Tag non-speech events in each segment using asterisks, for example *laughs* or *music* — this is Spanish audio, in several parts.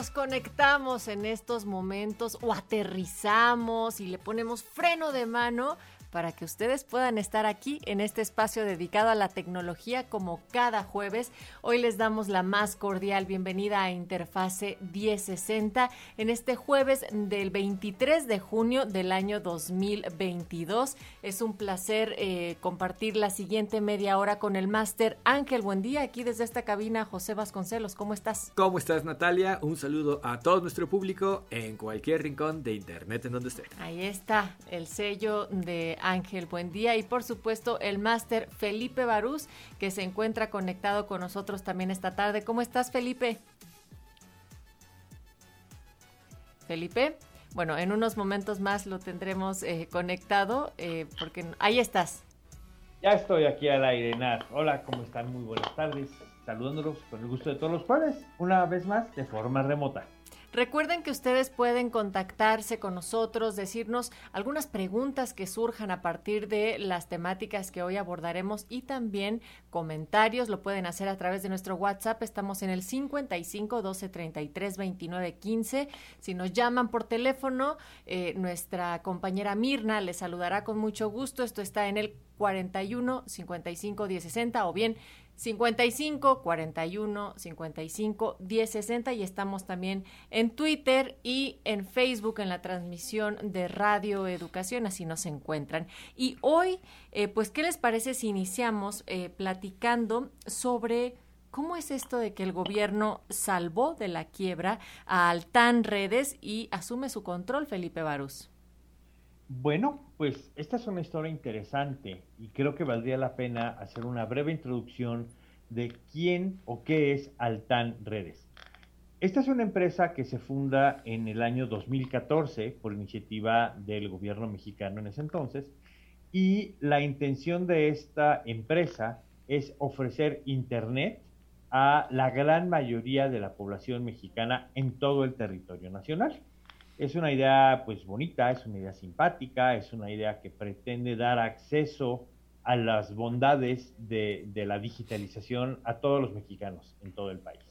Nos conectamos en estos momentos o aterrizamos y le ponemos freno de mano para que ustedes puedan estar aquí en este espacio dedicado a la tecnología como cada jueves. Hoy les damos la más cordial bienvenida a Interfase 1060 en este jueves del 23 de junio del año 2022. Es un placer eh, compartir la siguiente media hora con el máster Ángel. Buen día aquí desde esta cabina, José Vasconcelos. ¿Cómo estás? ¿Cómo estás, Natalia? Un saludo a todo nuestro público en cualquier rincón de internet en donde esté. Ahí está el sello de Ángel, buen día. Y por supuesto el máster Felipe Barús, que se encuentra conectado con nosotros también esta tarde. ¿Cómo estás, Felipe? Felipe. Bueno, en unos momentos más lo tendremos eh, conectado, eh, porque ahí estás. Ya estoy aquí al aire, Nat. Hola, ¿cómo están? Muy buenas tardes. Saludándolos con el gusto de todos los jueves, una vez más de forma remota. Recuerden que ustedes pueden contactarse con nosotros, decirnos algunas preguntas que surjan a partir de las temáticas que hoy abordaremos y también comentarios. Lo pueden hacer a través de nuestro WhatsApp. Estamos en el 55 12 33 29 15. Si nos llaman por teléfono, eh, nuestra compañera Mirna les saludará con mucho gusto. Esto está en el 41 55 10 60 o bien 55 41 55 10 60 y estamos también en Twitter y en Facebook en la transmisión de Radio Educación, así nos encuentran. Y hoy, eh, pues, ¿qué les parece si iniciamos eh, platicando sobre cómo es esto de que el gobierno salvó de la quiebra a Altan Redes y asume su control, Felipe Barús? Bueno, pues esta es una historia interesante y creo que valdría la pena hacer una breve introducción de quién o qué es Altan Redes. Esta es una empresa que se funda en el año 2014 por iniciativa del gobierno mexicano en ese entonces y la intención de esta empresa es ofrecer Internet a la gran mayoría de la población mexicana en todo el territorio nacional. Es una idea pues bonita, es una idea simpática, es una idea que pretende dar acceso a las bondades de, la digitalización a todos los mexicanos en todo el país.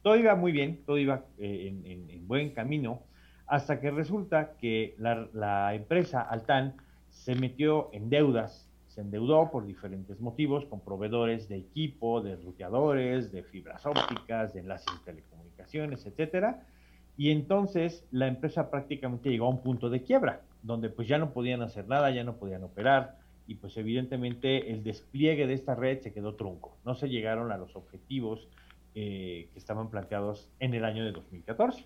Todo iba muy bien, todo iba eh, en, buen camino, hasta que resulta que la, la empresa Altan se metió en deudas, se endeudó por diferentes motivos con proveedores de equipo, de ruteadores, de fibras ópticas, de enlaces de telecomunicaciones, etcétera, y entonces la empresa prácticamente llegó a un punto de quiebra, donde pues ya no podían hacer nada, ya no podían operar, y pues evidentemente el despliegue de esta red se quedó trunco. No se llegaron a los objetivos eh, que estaban planteados en el año de 2014.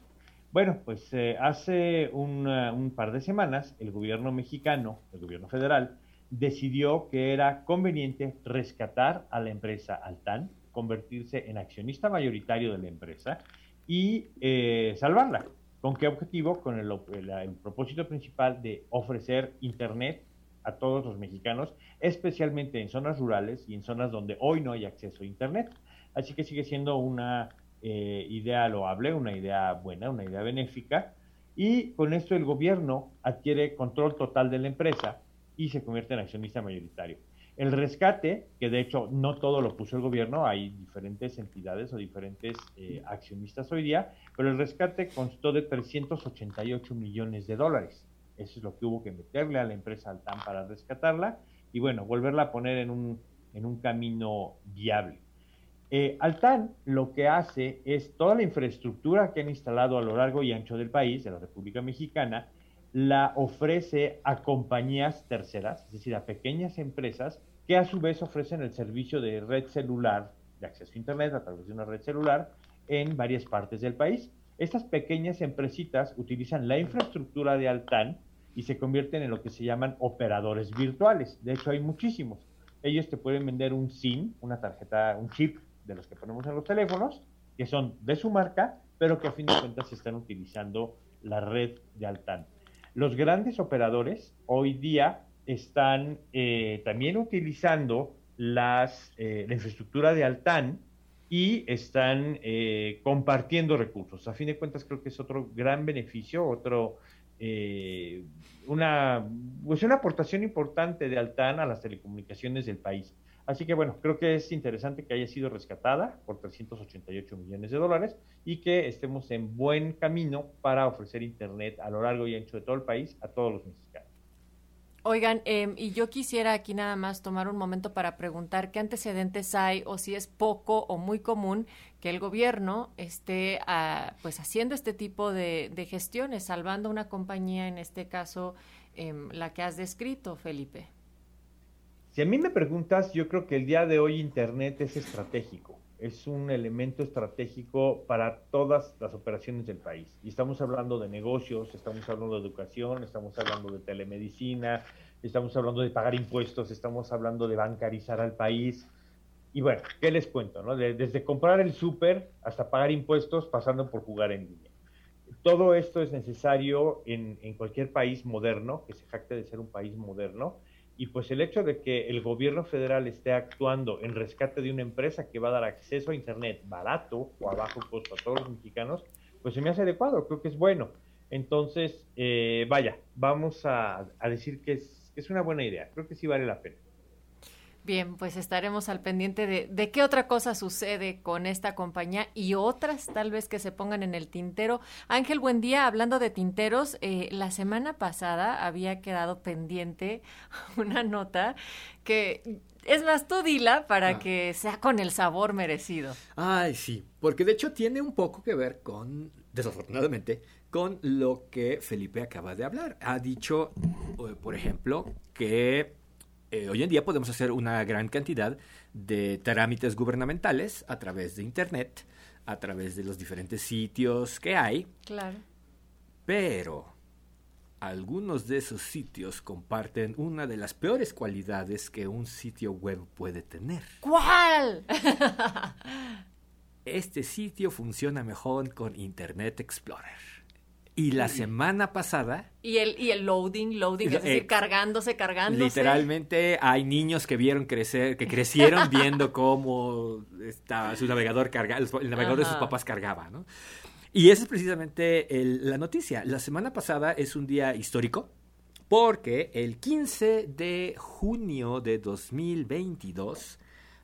Bueno, pues eh, hace un, un, par de semanas el gobierno mexicano, el gobierno federal, decidió que era conveniente rescatar a la empresa Altan, convertirse en accionista mayoritario de la empresa y eh, salvarla. ¿Con qué objetivo? Con el, el, propósito principal de ofrecer Internet a todos los mexicanos, especialmente en zonas rurales y en zonas donde hoy no hay acceso a Internet. Así que sigue siendo una eh, idea loable, una idea buena, una idea benéfica. Y con esto el gobierno adquiere control total de la empresa y se convierte en accionista mayoritario. El rescate, que de hecho no todo lo puso el gobierno, hay diferentes entidades o diferentes eh, accionistas hoy día, pero el rescate constó de 388 millones de dólares. Eso es lo que hubo que meterle a la empresa Altan para rescatarla y bueno, volverla a poner en un, en un camino viable. Eh, Altan lo que hace es toda la infraestructura que han instalado a lo largo y ancho del país, de la República Mexicana, la ofrece a compañías terceras, es decir, a pequeñas empresas que a su vez ofrecen el servicio de red celular, de acceso a Internet a través de una red celular en varias partes del país. Estas pequeñas empresitas utilizan la infraestructura de Altan y se convierten en lo que se llaman operadores virtuales. De hecho, hay muchísimos. Ellos te pueden vender un SIM, una tarjeta, un chip de los que ponemos en los teléfonos, que son de su marca, pero que a fin de cuentas están utilizando la red de Altan. Los grandes operadores hoy día están eh, también utilizando las, eh, la infraestructura de Altan y están eh, compartiendo recursos. A fin de cuentas creo que es otro gran beneficio, otro una, pues una aportación importante de Altan a las telecomunicaciones del país. Así que bueno, creo que es interesante que haya sido rescatada por 388 millones de dólares y que estemos en buen camino para ofrecer Internet a lo largo y ancho de todo el país a todos los mexicanos. Oigan, em, y yo quisiera aquí nada más tomar un momento para preguntar qué antecedentes hay o si es poco o muy común que el gobierno esté ah, pues haciendo este tipo de, gestiones, salvando una compañía, en este caso em, la que has descrito, Felipe. Si a mí me preguntas, yo creo que el día de hoy Internet es estratégico, es un elemento estratégico para todas las operaciones del país. Y estamos hablando de negocios, estamos hablando de educación, estamos hablando de telemedicina, estamos hablando de pagar impuestos, estamos hablando de bancarizar al país. Y bueno, ¿qué les cuento? No? desde comprar el súper hasta pagar impuestos, pasando por jugar en línea. Todo esto es necesario en, en cualquier país moderno, que se jacte de ser un país moderno, y pues el hecho de que el gobierno federal esté actuando en rescate de una empresa que va a dar acceso a Internet barato o a bajo costo a todos los mexicanos, pues se me hace adecuado, creo que es bueno. Entonces, eh, vaya, vamos a, decir que es, que es una buena idea, creo que sí vale la pena. Bien, pues estaremos al pendiente de, de, qué otra cosa sucede con esta compañía y otras tal vez que se pongan en el tintero. Ángel, buen día. Hablando de tinteros, eh, la semana pasada había quedado pendiente *laughs* una nota que es más, tú dila para ah. que sea con el sabor merecido. Ay, sí, porque de hecho tiene un poco que ver con, desafortunadamente, con lo que Felipe acaba de hablar. Ha dicho, eh, por ejemplo, que eh, hoy en día podemos hacer una gran cantidad de trámites gubernamentales a través de Internet, a través de los diferentes sitios que hay. Claro. Pero algunos de esos sitios comparten una de las peores cualidades que un sitio web puede tener. ¿Cuál? este sitio funciona mejor con Internet Explorer. Y la semana pasada... Y el, y el loading, loading, es decir, cargándose, cargándose. Literalmente hay niños que vieron crecer, que crecieron *laughs* viendo cómo estaba su navegador cargaba, el navegador de sus papás cargaba, ¿no? Y esa es precisamente la noticia. La semana pasada es un día histórico porque el 15 de junio de 2022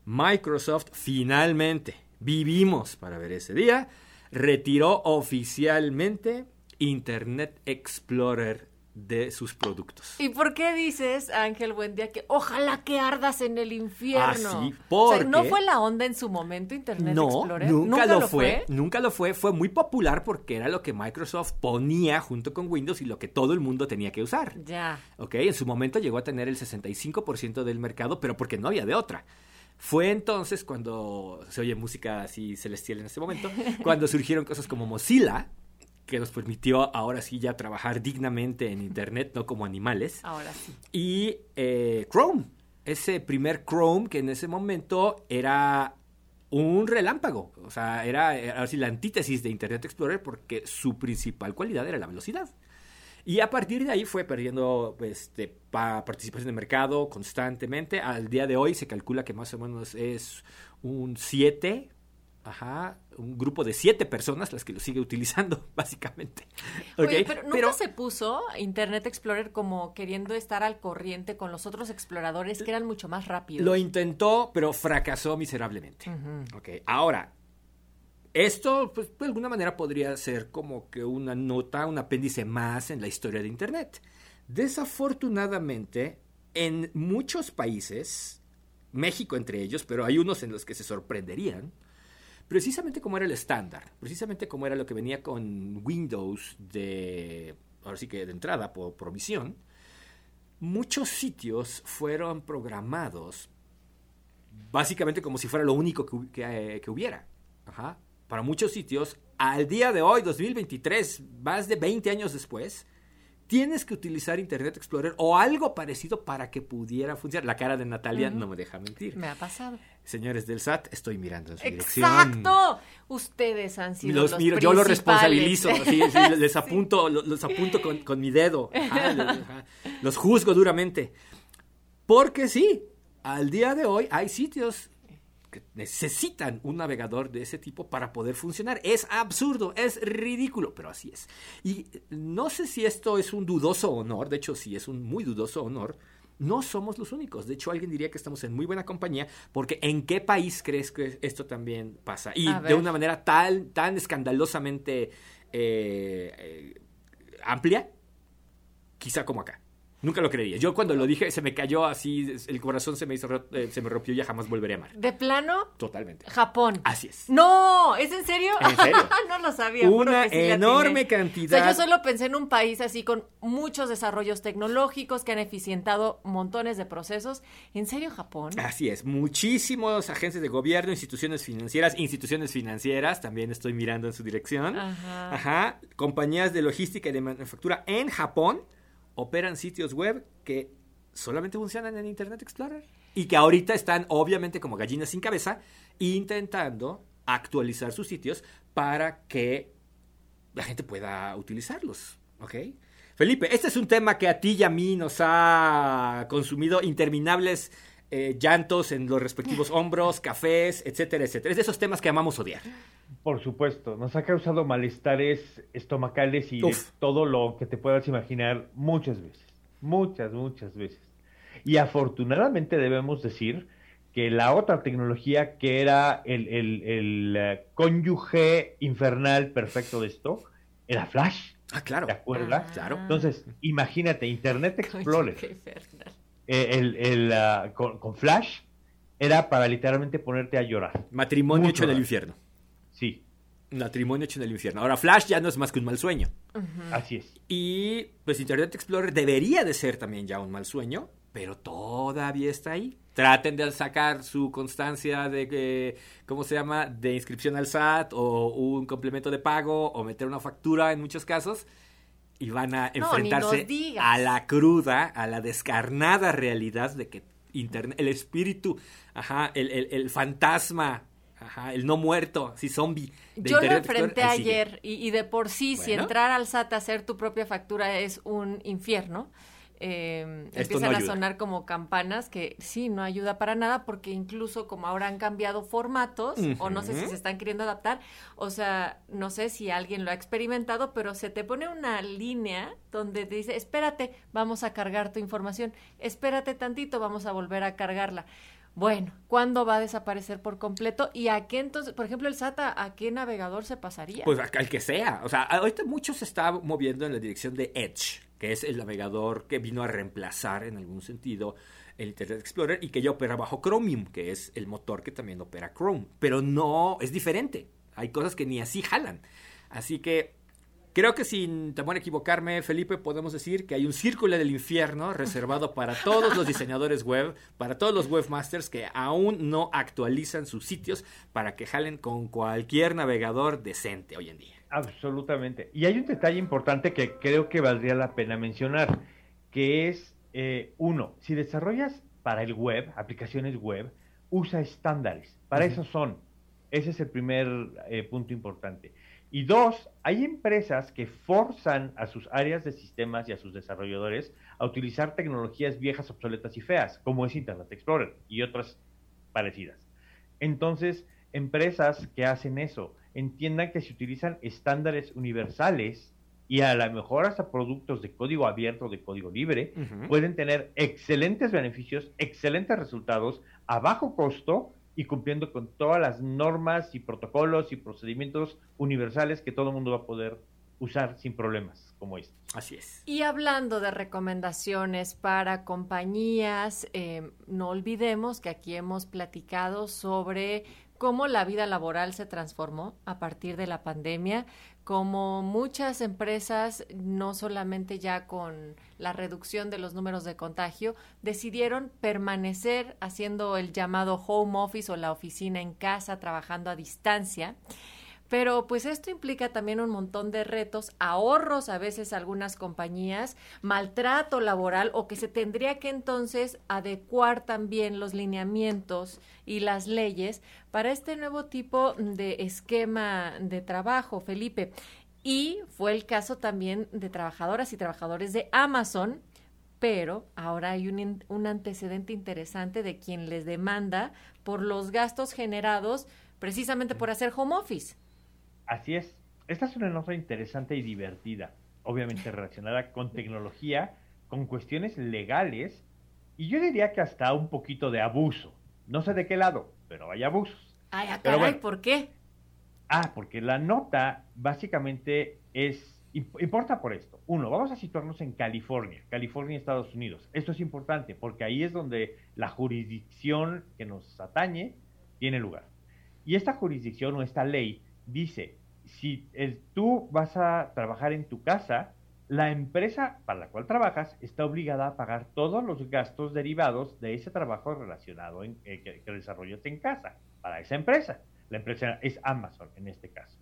Microsoft finalmente, vivimos para ver ese día, retiró oficialmente Internet Explorer de sus productos. ¿Y por qué dices, Ángel Buendía, que ojalá que ardas en el infierno? Ah, sí, porque... ¿No fue la onda en su momento Internet Explorer? Nunca, nunca lo, fue, Nunca lo fue. Fue muy popular porque era lo que Microsoft ponía junto con Windows y lo que todo el mundo tenía que usar. Ya. Ok, en su momento llegó a tener el 65% del mercado, pero porque no había de otra. Fue entonces cuando se oye música así celestial en este momento, *laughs* cuando surgieron cosas como Mozilla, que nos permitió ahora sí ya trabajar dignamente en Internet, no como animales. Ahora sí. Y eh, Chrome, ese primer Chrome que en ese momento era un relámpago, o sea, era así la antítesis de Internet Explorer porque su principal cualidad era la velocidad. Y a partir de ahí fue perdiendo este, participación en el mercado constantemente. Al día de hoy se calcula que más o menos es un 7 Ajá, un grupo de siete personas las que lo sigue utilizando, *laughs* básicamente. Oye, pero nunca se puso Internet Explorer como queriendo estar al corriente con los otros exploradores que eran mucho más rápidos. Lo intentó, pero fracasó miserablemente. ahora, esto, pues, de alguna manera podría ser como que una nota, un apéndice más en la historia de Internet. Desafortunadamente, en muchos países, México entre ellos, pero hay unos en los que se sorprenderían, precisamente como era el estándar, precisamente como era lo que venía con Windows de, ahora que de entrada por provisión, muchos sitios fueron programados básicamente como si fuera lo único que, que, hubiera. Para muchos sitios, al día de hoy, 2023, más de 20 años después, tienes que utilizar Internet Explorer o algo parecido para que pudiera funcionar. La cara de Natalia no me deja mentir. Me ha pasado. Señores del SAT, estoy mirando en su dirección. ¡Exacto! Ustedes han sido los, miro, Yo los responsabilizo, les *laughs* apunto, los, apunto con, mi dedo. *laughs* los juzgo duramente. Porque sí, al día de hoy hay sitios que necesitan un navegador de ese tipo para poder funcionar. Es absurdo, es ridículo, pero así es. Y no sé si esto es un dudoso honor, de hecho sí es un muy dudoso honor. No somos los únicos. De hecho, alguien diría que estamos en muy buena compañía, porque ¿en qué país crees que esto también pasa? Y de una manera tan, tan escandalosamente eh, eh, amplia, quizá como acá. Nunca lo creería. Yo cuando lo dije se me cayó así, el corazón se me hizo, eh, se me rompió y ya jamás volveré a amar. ¿De plano? Totalmente. Japón. Así es. No, ¿es en serio? ¿En serio? *laughs* no lo sabía. Una enorme cantidad. O sea, yo solo pensé en un país así con muchos desarrollos tecnológicos que han eficientado montones de procesos. ¿En serio Japón? Así es. Muchísimos agentes de gobierno, instituciones financieras, instituciones financieras, también estoy mirando en su dirección. Ajá. Ajá. Compañías de logística y de manufactura en Japón operan sitios web que solamente funcionan en Internet Explorer y que ahorita están obviamente como gallinas sin cabeza intentando actualizar sus sitios para que la gente pueda utilizarlos, ¿ok? Felipe, este es un tema que a ti y a mí nos ha consumido interminables eh, llantos en los respectivos *laughs* hombros, cafés, etcétera, etcétera. Es de esos temas que amamos odiar. Por supuesto, nos ha causado malestares estomacales y todo lo que te puedas imaginar muchas veces, muchas, muchas veces. Y afortunadamente debemos decir que la otra tecnología que era el, el, eh, cónyuge infernal perfecto de esto era Flash. Ah, claro. ¿Te acuerdas? Ah. claro. Entonces, imagínate, Internet Explorer, eh, el, el, ah, con, Flash, era para literalmente ponerte a llorar. Matrimonio hecho en el infierno. Sí. Matrimonio hecho en el infierno. Ahora, Flash ya no es más que un mal sueño. Así es. Y pues Internet Explorer debería de ser también ya un mal sueño, pero todavía está ahí. Traten de sacar su constancia de, ¿cómo se llama?, de inscripción al SAT o un complemento de pago o meter una factura en muchos casos y van a enfrentarse a la cruda, a la descarnada realidad de que Internet, el espíritu, ajá, el, el fantasma Ajá, el no muerto, sí, zombie. Yo lo enfrenté ayer y, de por sí, si entrar al SAT a hacer tu propia factura es un infierno. Eh, empiezan a sonar como campanas que sí, no ayuda para nada porque incluso como ahora han cambiado formatos o no sé si se están queriendo adaptar, o sea, no sé si alguien lo ha experimentado, pero se te pone una línea donde te dice, espérate, vamos a cargar tu información, espérate tantito, vamos a volver a cargarla. Bueno, ¿cuándo va a desaparecer por completo? ¿Y a qué entonces, por ejemplo, el SATA, a qué navegador se pasaría? Pues al que sea. O sea, ahorita mucho se está moviendo en la dirección de Edge, que es el navegador que vino a reemplazar en algún sentido el Internet Explorer y que ya opera bajo Chromium, que es el motor que también opera Chrome. Pero no, es diferente. Hay cosas que ni así jalan. Así que Creo que sin temor a equivocarme, Felipe, podemos decir que hay un círculo del infierno reservado para todos los diseñadores web, para todos los webmasters que aún no actualizan sus sitios para que jalen con cualquier navegador decente hoy en día. Absolutamente. Y hay un detalle importante que creo que valdría la pena mencionar, que es, eh, uno, si desarrollas para el web, aplicaciones web, usa estándares. Para eso son. Ese es el primer eh, punto importante. Y dos, hay empresas que forzan a sus áreas de sistemas y a sus desarrolladores a utilizar tecnologías viejas, obsoletas y feas, como es Internet Explorer y otras parecidas. Entonces, empresas que hacen eso entiendan que si utilizan estándares universales y a lo mejor hasta productos de código abierto, de código libre, pueden tener excelentes beneficios, excelentes resultados a bajo costo y cumpliendo con todas las normas y protocolos y procedimientos universales que todo el mundo va a poder usar sin problemas como este. Así es. Y hablando de recomendaciones para compañías, eh, no olvidemos que aquí hemos platicado sobre cómo la vida laboral se transformó a partir de la pandemia, como muchas empresas, no solamente ya con la reducción de los números de contagio, decidieron permanecer haciendo el llamado home office o la oficina en casa, trabajando a distancia, Pero pues esto implica también un montón de retos, ahorros a veces algunas compañías, maltrato laboral o que se tendría que entonces adecuar también los lineamientos y las leyes para este nuevo tipo de esquema de trabajo, Felipe. Y fue el caso también de trabajadoras y trabajadores de Amazon, pero ahora hay un, un antecedente interesante de quien les demanda por los gastos generados precisamente por hacer home office. Así es. Esta es una nota interesante y divertida, obviamente relacionada con tecnología, con cuestiones legales y yo diría que hasta un poquito de abuso. No sé de qué lado, pero hay abusos. Ay, ah, caray, ¿por qué? Ah, porque la nota básicamente es importa por esto. Uno, vamos a situarnos en California, California, Estados Unidos. Esto es importante porque ahí es donde la jurisdicción que nos atañe tiene lugar. Y esta jurisdicción o esta ley dice, si tú vas a trabajar en tu casa, la empresa para la cual trabajas está obligada a pagar todos los gastos derivados de ese trabajo relacionado en, eh, que, que en casa para esa empresa. La empresa es Amazon en este caso.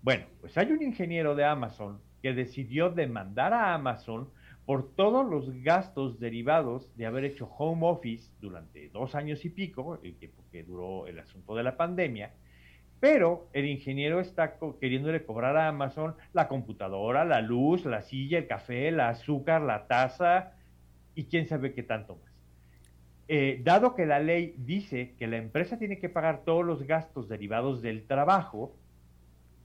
Bueno, pues hay un ingeniero de Amazon que decidió demandar a Amazon por todos los gastos derivados de haber hecho home office durante dos años y pico, el tiempo que duró el asunto de la pandemia, pero el ingeniero está queriéndole cobrar a Amazon la computadora, la luz, la silla, el café, el azúcar, la taza y quién sabe qué tanto más. Eh, dado que la ley dice que la empresa tiene que pagar todos los gastos derivados del trabajo,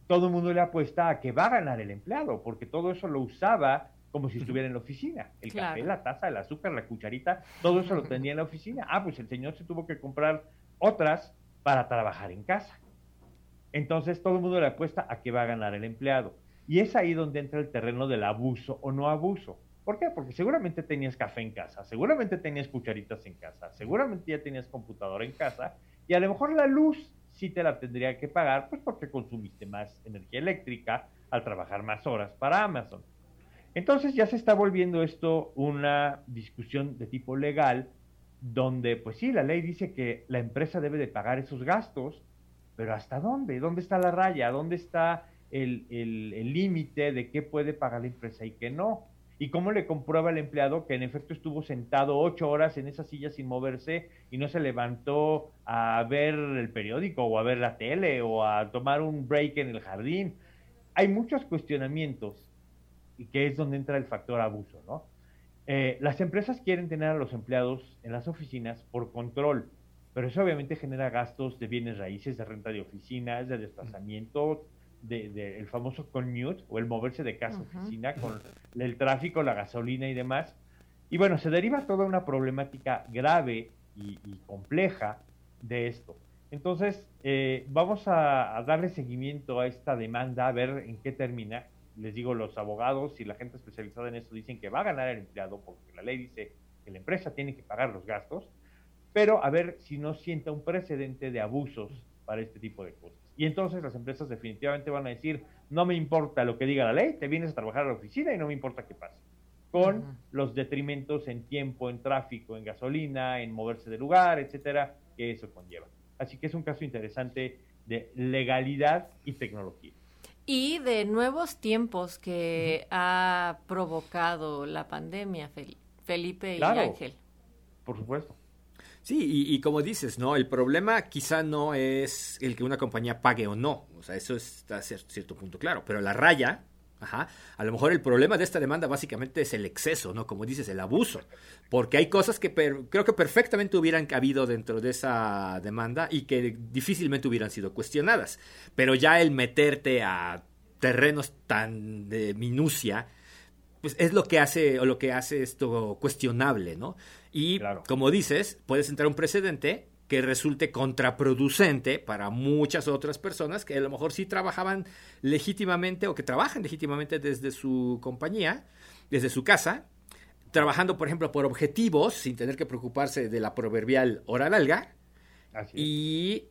todo el mundo le apuesta a que va a ganar el empleado, porque todo eso lo usaba como si estuviera en la oficina. El café, la taza, el azúcar, la cucharita, todo eso lo tenía en la oficina. Ah, pues el señor se tuvo que comprar otras para trabajar en casa. Entonces todo el mundo le apuesta a que va a ganar el empleado. Y es ahí donde entra el terreno del abuso o no abuso. ¿Por qué? Porque seguramente tenías café en casa, seguramente tenías cucharitas en casa, seguramente ya tenías computadora en casa y a lo mejor la luz sí te la tendría que pagar, pues porque consumiste más energía eléctrica al trabajar más horas para Amazon. Entonces ya se está volviendo esto una discusión de tipo legal, donde pues sí, la ley dice que la empresa debe de pagar esos gastos, pero ¿hasta dónde? ¿Dónde está la raya? ¿Dónde está el límite de qué puede pagar la empresa y qué no? ¿Y cómo le comprueba el empleado que en efecto estuvo sentado ocho horas en esa silla sin moverse y no se levantó a ver el periódico o a ver la tele o a tomar un break en el jardín? Hay muchos cuestionamientos y que es donde entra el factor abuso, ¿no? Eh, las empresas quieren tener a los empleados en las oficinas por control, pero eso obviamente genera gastos de bienes raíces, de renta de oficinas, de desplazamiento, de, el famoso commute o el moverse de casa a oficina con el tráfico, la gasolina y demás. Y bueno, se deriva toda una problemática grave y, compleja de esto. Entonces, eh, vamos a, darle seguimiento a esta demanda, a ver en qué termina. Les digo, los abogados y la gente especializada en esto dicen que va a ganar el empleado porque la ley dice que la empresa tiene que pagar los gastos, pero a ver si no sienta un precedente de abusos para este tipo de cosas. Y entonces las empresas definitivamente van a decir, no me importa lo que diga la ley, te vienes a trabajar a la oficina y no me importa qué pase. Con los detrimentos en tiempo, en tráfico, en gasolina, en moverse de lugar, etcétera, que eso conlleva. Así que es un caso interesante de legalidad y tecnología. Y de nuevos tiempos que ha provocado la pandemia, Felipe y Ángel. Por supuesto. Sí, y, como dices, ¿no? El problema quizá no es el que una compañía pague o no. O sea, eso está a cierto punto claro. Pero la raya, ajá, a lo mejor el problema de esta demanda básicamente es el exceso, ¿no? Como dices, el abuso. Porque hay cosas que creo que perfectamente hubieran cabido dentro de esa demanda y que difícilmente hubieran sido cuestionadas. Pero ya el meterte a terrenos tan de minucia, pues es lo que hace o lo que hace esto cuestionable, ¿no? Y como dices, puede sentar un precedente que resulte contraproducente para muchas otras personas que a lo mejor sí trabajaban legítimamente o que trabajan legítimamente desde su compañía, desde su casa, trabajando, por ejemplo, por objetivos sin tener que preocuparse de la proverbial hora larga. y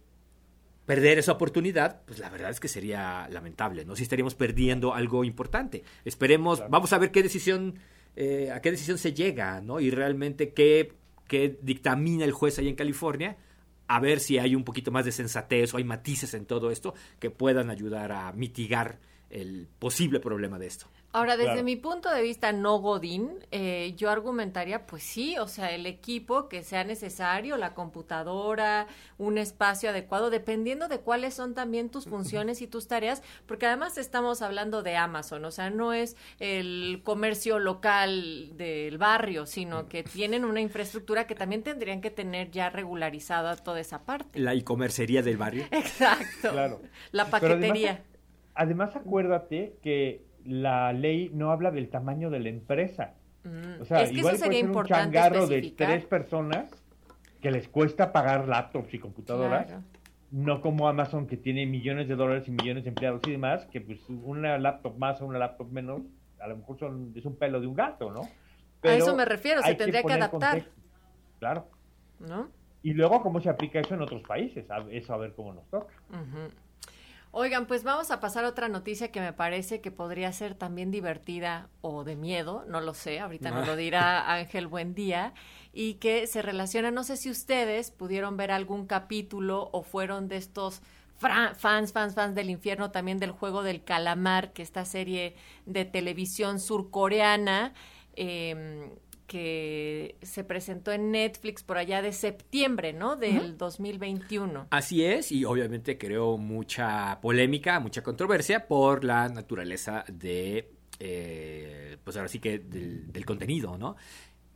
perder esa oportunidad, pues la verdad es que sería lamentable, ¿no? Si estaríamos perdiendo algo importante. Esperemos, vamos a ver qué decisión eh, a qué decisión se llega, ¿no? Y realmente qué, qué dictamina el juez ahí en California a ver si hay un poquito más de sensatez o hay matices en todo esto que puedan ayudar a mitigar el posible problema de esto. Ahora, desde mi punto de vista no Godín, eh, yo argumentaría, pues sí, o sea, el equipo que sea necesario, la computadora, un espacio adecuado, dependiendo de cuáles son también tus funciones y tus tareas, porque además estamos hablando de Amazon, o sea, no es el comercio local del barrio, sino que tienen una infraestructura que también tendrían que tener ya regularizada toda esa parte. La e-comercería del barrio. *laughs* Exacto. Claro. La paquetería. Además acuérdate que la ley no habla del tamaño de la empresa. Mm. O sea, es que igual eso sería un changarro de tres personas que les cuesta pagar laptops y computadoras. No como Amazon que tiene millones de dólares y millones de empleados y demás, que pues una laptop más o una laptop menos, a lo mejor son, es un pelo de un gato, ¿no? a eso me refiero, se tendría que, adaptar. Claro. ¿No? Y luego cómo se aplica eso en otros países, eso a ver cómo nos toca. Oigan, pues vamos a pasar a otra noticia que me parece que podría ser también divertida o de miedo, no lo sé, ahorita nos lo dirá Ángel Buendía, y que se relaciona, no sé si ustedes pudieron ver algún capítulo o fueron de estos fans, fans, fans del infierno, también del juego del calamar, que esta serie de televisión surcoreana. Eh, que se presentó en Netflix por allá de septiembre, ¿no? Del 2021. Así es, y obviamente creó mucha polémica, mucha controversia por la naturaleza de, eh, pues ahora sí que del, contenido, ¿no?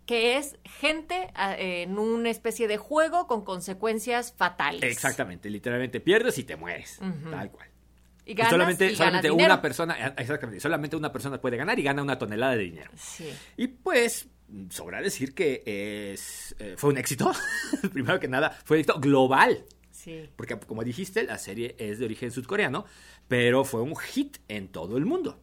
que es gente ah, en una especie de juego con consecuencias fatales. Exactamente, literalmente pierdes y te mueres, tal cual. Y, ganas, solamente, solamente una persona, exactamente, solamente una persona puede ganar y gana una tonelada de dinero. Sí. Y pues sobra decir que es, eh, fue un éxito. *laughs* Primero que nada, fue un éxito global. Sí. Porque, como dijiste, la serie es de origen sudcoreano, pero fue un hit en todo el mundo.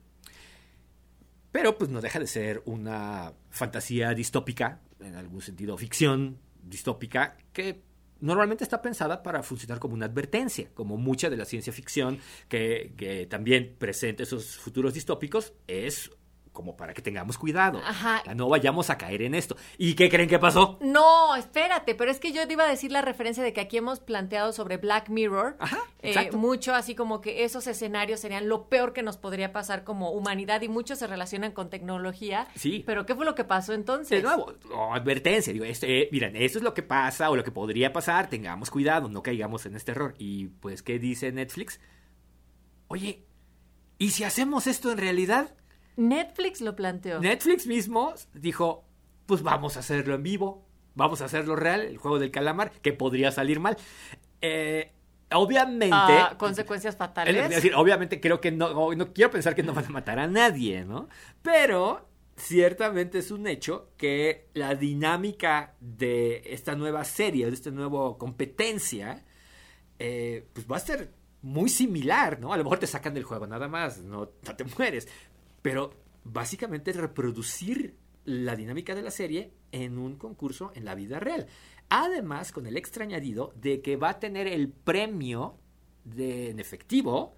Pero, pues, no deja de ser una fantasía distópica, en algún sentido ficción distópica, que normalmente está pensada para funcionar como una advertencia, como mucha de la ciencia ficción que, que también presenta esos futuros distópicos, es como para que tengamos cuidado. Ajá. No vayamos a caer en esto. ¿Y qué creen que pasó? No, espérate, pero es que yo te iba a decir la referencia de que aquí hemos planteado sobre Black Mirror. Ajá, eh, mucho así como que esos escenarios serían lo peor que nos podría pasar como humanidad y muchos se relacionan con tecnología. Sí. Pero ¿qué fue lo que pasó entonces? De nuevo, advertencia. Digo, este, miren, esto es lo que pasa o lo que podría pasar. Tengamos cuidado, no caigamos en este error. Y pues, ¿qué dice Netflix? Oye, ¿y si hacemos esto en realidad? Netflix lo planteó. Netflix mismo dijo, pues vamos a hacerlo en vivo, vamos a hacerlo real, el juego del calamar, que podría salir mal. Eh, obviamente... Ah, consecuencias fatales. Es decir, obviamente creo que no, no quiero pensar que no van a matar a nadie, ¿no? Pero ciertamente es un hecho que la dinámica de esta nueva serie, de esta nueva competencia, eh, pues va a ser muy similar, ¿no? A lo mejor te sacan del juego nada más, no, no te mueres, pero básicamente reproducir la dinámica de la serie en un concurso en la vida real. Además, con el extra añadido de que va a tener el premio de, en efectivo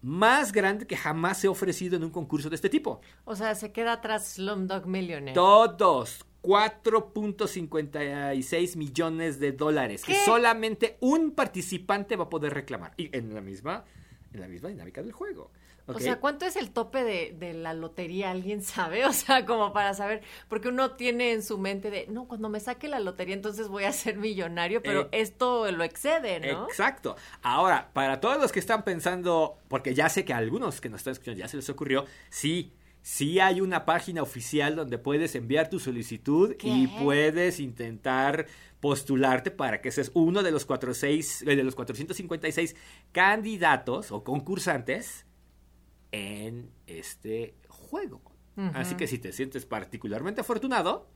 más grande que jamás se ha ofrecido en un concurso de este tipo. O sea, se queda atrás Slumdog Millionaire. Todos. 4.56 millones de dólares que solamente un participante va a poder reclamar. Y en la misma, en la misma dinámica del juego. O sea, ¿cuánto es el tope de, de, la lotería? ¿Alguien sabe? *laughs* O sea, como para saber, porque uno tiene en su mente de, no, cuando me saque la lotería entonces voy a ser millonario, pero eh, esto lo excede, ¿no? Exacto. Ahora, para todos los que están pensando, porque ya sé que a algunos que nos están escuchando ya se les ocurrió, sí, sí hay una página oficial donde puedes enviar tu solicitud y puedes intentar postularte para que seas uno de los, 46, de los 456 candidatos o concursantes en este juego. Así que si te sientes particularmente afortunado,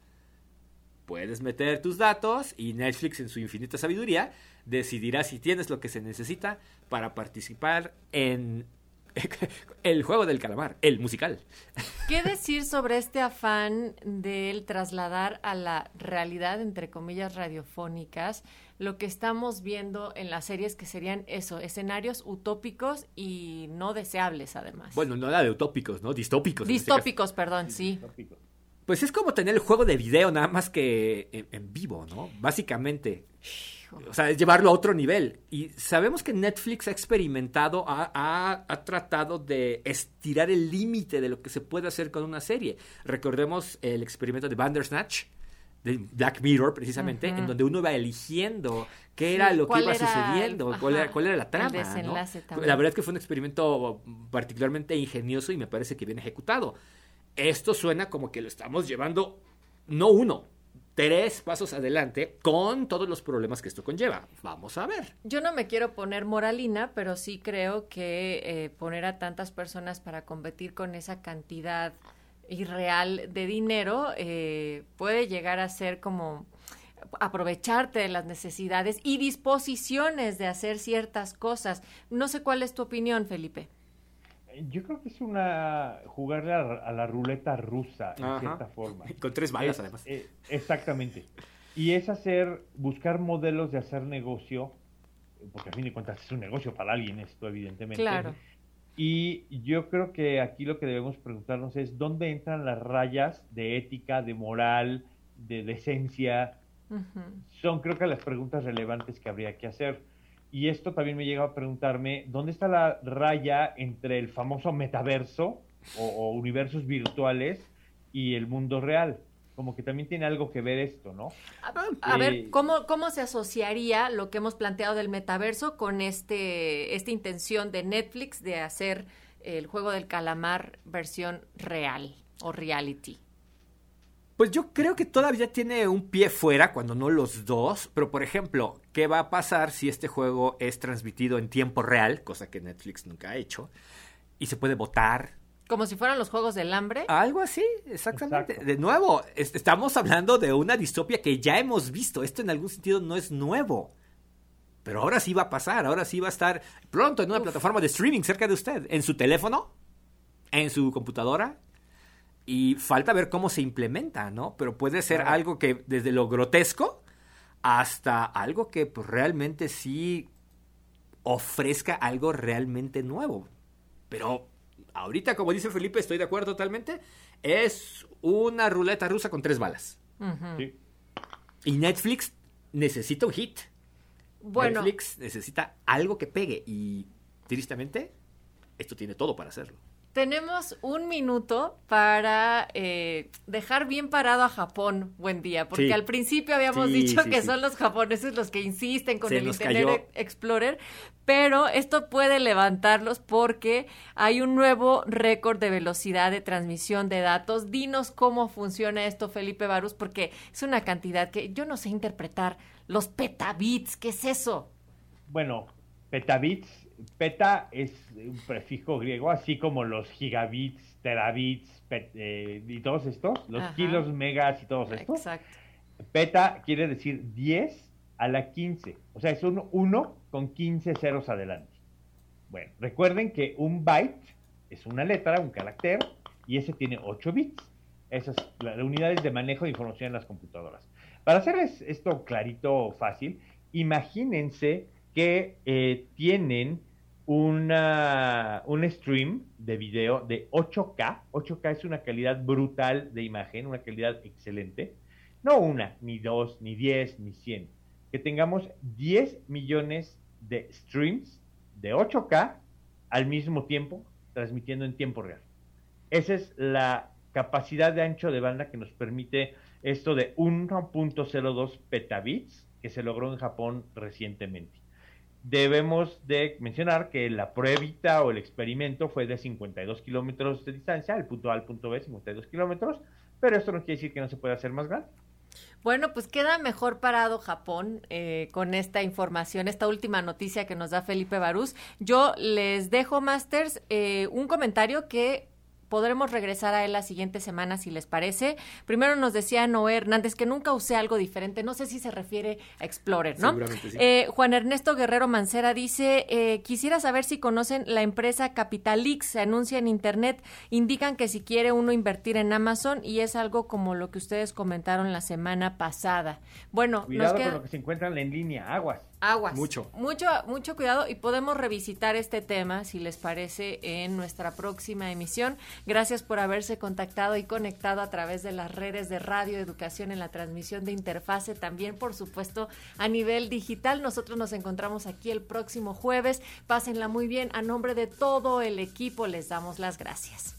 puedes meter tus datos y Netflix en su infinita sabiduría decidirá si tienes lo que se necesita para participar en *laughs* el juego del calamar, el musical. ¿Qué *laughs* decir sobre este afán del trasladar a la realidad, entre comillas, radiofónicas, lo que estamos viendo en las series que serían eso, escenarios utópicos y no deseables además. Bueno, no era de utópicos, ¿no? Distópicos. Este Distópicos, perdón, sí. Pues es como tener el juego de video nada más que en, vivo, ¿no? Básicamente. O sea, es llevarlo a otro nivel. Y sabemos que Netflix ha experimentado, ha, ha, tratado de estirar el límite de lo que se puede hacer con una serie. Recordemos el experimento de Bandersnatch, de Black Mirror, precisamente, en donde uno iba eligiendo qué era lo que iba sucediendo, cuál, era, cuál, era, la trama. La verdad es que fue un experimento particularmente ingenioso y me parece que bien ejecutado. Esto suena como que lo estamos llevando, no uno, tres pasos adelante con todos los problemas que esto conlleva. Vamos a ver. Yo no me quiero poner moralina, pero sí creo que eh, poner a tantas personas para competir con esa cantidad irreal de dinero eh, puede llegar a ser como aprovecharte de las necesidades y disposiciones de hacer ciertas cosas. No sé cuál es tu opinión, Felipe. Yo creo que es una jugarle a, la ruleta rusa, en cierta forma. *laughs* Con tres balas, además. Eh, exactamente. Y es hacer, buscar modelos de hacer negocio, porque a fin de cuentas es un negocio para alguien esto, evidentemente. Claro. Y yo creo que aquí lo que debemos preguntarnos es dónde entran las rayas de ética, de moral, de decencia. Son creo que las preguntas relevantes que habría que hacer. Y esto también me llega a preguntarme, ¿dónde está la raya entre el famoso metaverso o, universos virtuales y el mundo real? Como que también tiene algo que ver esto, ¿no? A, ver, eh, ¿cómo, ¿cómo se asociaría lo que hemos planteado del metaverso con este, esta intención de Netflix de hacer el juego del calamar versión real o reality? Pues yo creo que todavía tiene un pie fuera, cuando no los dos. Pero, por ejemplo, ¿qué va a pasar si este juego es transmitido en tiempo real? Cosa que Netflix nunca ha hecho. Y se puede votar. Como si fueran los juegos del hambre. Algo así, exactamente. De nuevo, estamos hablando de una distopia que ya hemos visto. Esto en algún sentido no es nuevo. Pero ahora sí va a pasar, ahora sí va a estar pronto en una plataforma de streaming cerca de usted. En su teléfono, en su computadora, y falta ver cómo se implementa, ¿no? Pero puede ser algo que desde lo grotesco hasta algo que pues, realmente sí ofrezca algo realmente nuevo. Pero ahorita, como dice Felipe, estoy de acuerdo totalmente, es una ruleta rusa con tres balas. Y Netflix necesita un hit. Bueno. Netflix necesita algo que pegue y tristemente esto tiene todo para hacerlo. Tenemos un minuto para eh, dejar bien parado a Japón, buen día, porque al principio habíamos dicho que son los japoneses los que insisten con el Internet Explorer, pero esto puede levantarlos porque hay un nuevo récord de velocidad de transmisión de datos. Dinos cómo funciona esto, Felipe Barús, porque es una cantidad que yo no sé interpretar. Los petabits, ¿qué es eso? Bueno, petabits Peta es un prefijo griego, así como los gigabits, terabits eh, y todos estos, los kilos, megas y todos estos. Exacto. Peta quiere decir 10 a la 15, o sea, es un 1 con 15 ceros adelante. Bueno, recuerden que un byte es una letra, un carácter, y ese tiene 8 bits. Esas las unidades de manejo de información en las computadoras. Para hacerles esto clarito, fácil, imagínense que eh, tienen una, un stream de video de 8K. 8K es una calidad brutal de imagen, una calidad excelente. No una, ni dos, ni diez, ni cien. Que tengamos 10 millones de streams de 8K al mismo tiempo, transmitiendo en tiempo real. Esa es la capacidad de ancho de banda que nos permite esto de 1.02 petabits que se logró en Japón recientemente debemos de mencionar que la pruebita o el experimento fue de 52 kilómetros de distancia, el punto A al punto B, 52 kilómetros, pero esto no quiere decir que no se pueda hacer más grande. Bueno, pues queda mejor parado Japón eh, con esta información, esta última noticia que nos da Felipe Barús. Yo les dejo, Masters, eh, un comentario que podremos regresar a él la siguiente semana si les parece. Primero nos decía Noé Hernández que nunca usé algo diferente, no sé si se refiere a Explorer, ¿no? Eh, Juan Ernesto Guerrero Mancera dice, eh, quisiera saber si conocen la empresa Capitalix, se anuncia en Internet, indican que si quiere uno invertir en Amazon y es algo como lo que ustedes comentaron la semana pasada. Bueno, Cuidado con lo que se encuentran en línea, aguas. Aguas. Mucho. Mucho, mucho cuidado y podemos revisitar este tema, si les parece, en nuestra próxima emisión. Gracias por haberse contactado y conectado a través de las redes de Radio Educación en la transmisión de Interfase, también, por supuesto, a nivel digital. Nosotros nos encontramos aquí el próximo jueves. Pásenla muy bien. A nombre de todo el equipo les damos las gracias.